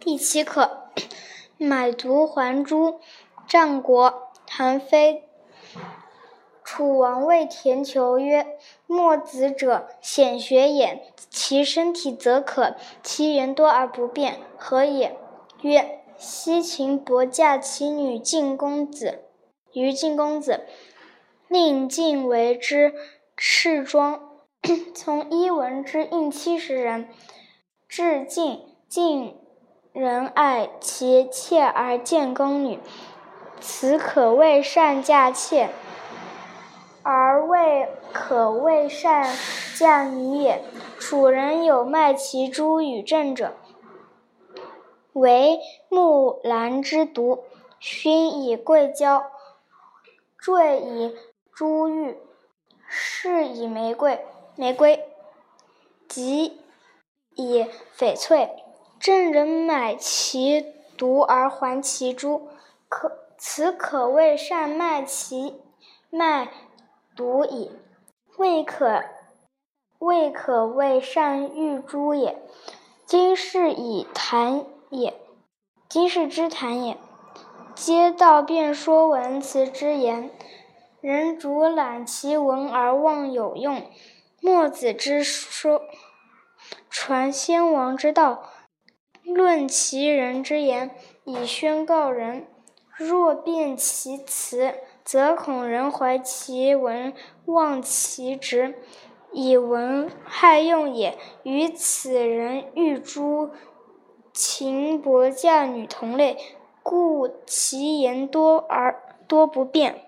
第七课，买椟还珠。战国，韩非。楚王谓田求曰：“墨子者，显学也。其身体则可，其言多而不辩，何也？”曰：“西秦伯嫁其女晋公子于晋公子，令晋为之侍庄。从伊文之应七十人，至晋，晋人爱其妾而见宫女，此可谓善嫁妾。”而未可谓善嫁女也。楚人有卖其珠与郑者，为木兰之毒，熏以桂胶，缀以珠玉，饰以玫瑰，玫瑰，及以翡翠。郑人买其毒而还其珠，可此可谓善卖其卖。毒矣，未可未可谓善玉珠也。今是以谈也，今是之谈也。皆道辩说文辞之言，人主览其文而忘有用。墨子之说，传先王之道，论其人之言，以宣告人。若辩其辞。则恐人怀其文，忘其直，以文害用也。与此人玉珠、秦伯嫁女同类，故其言多而多不便。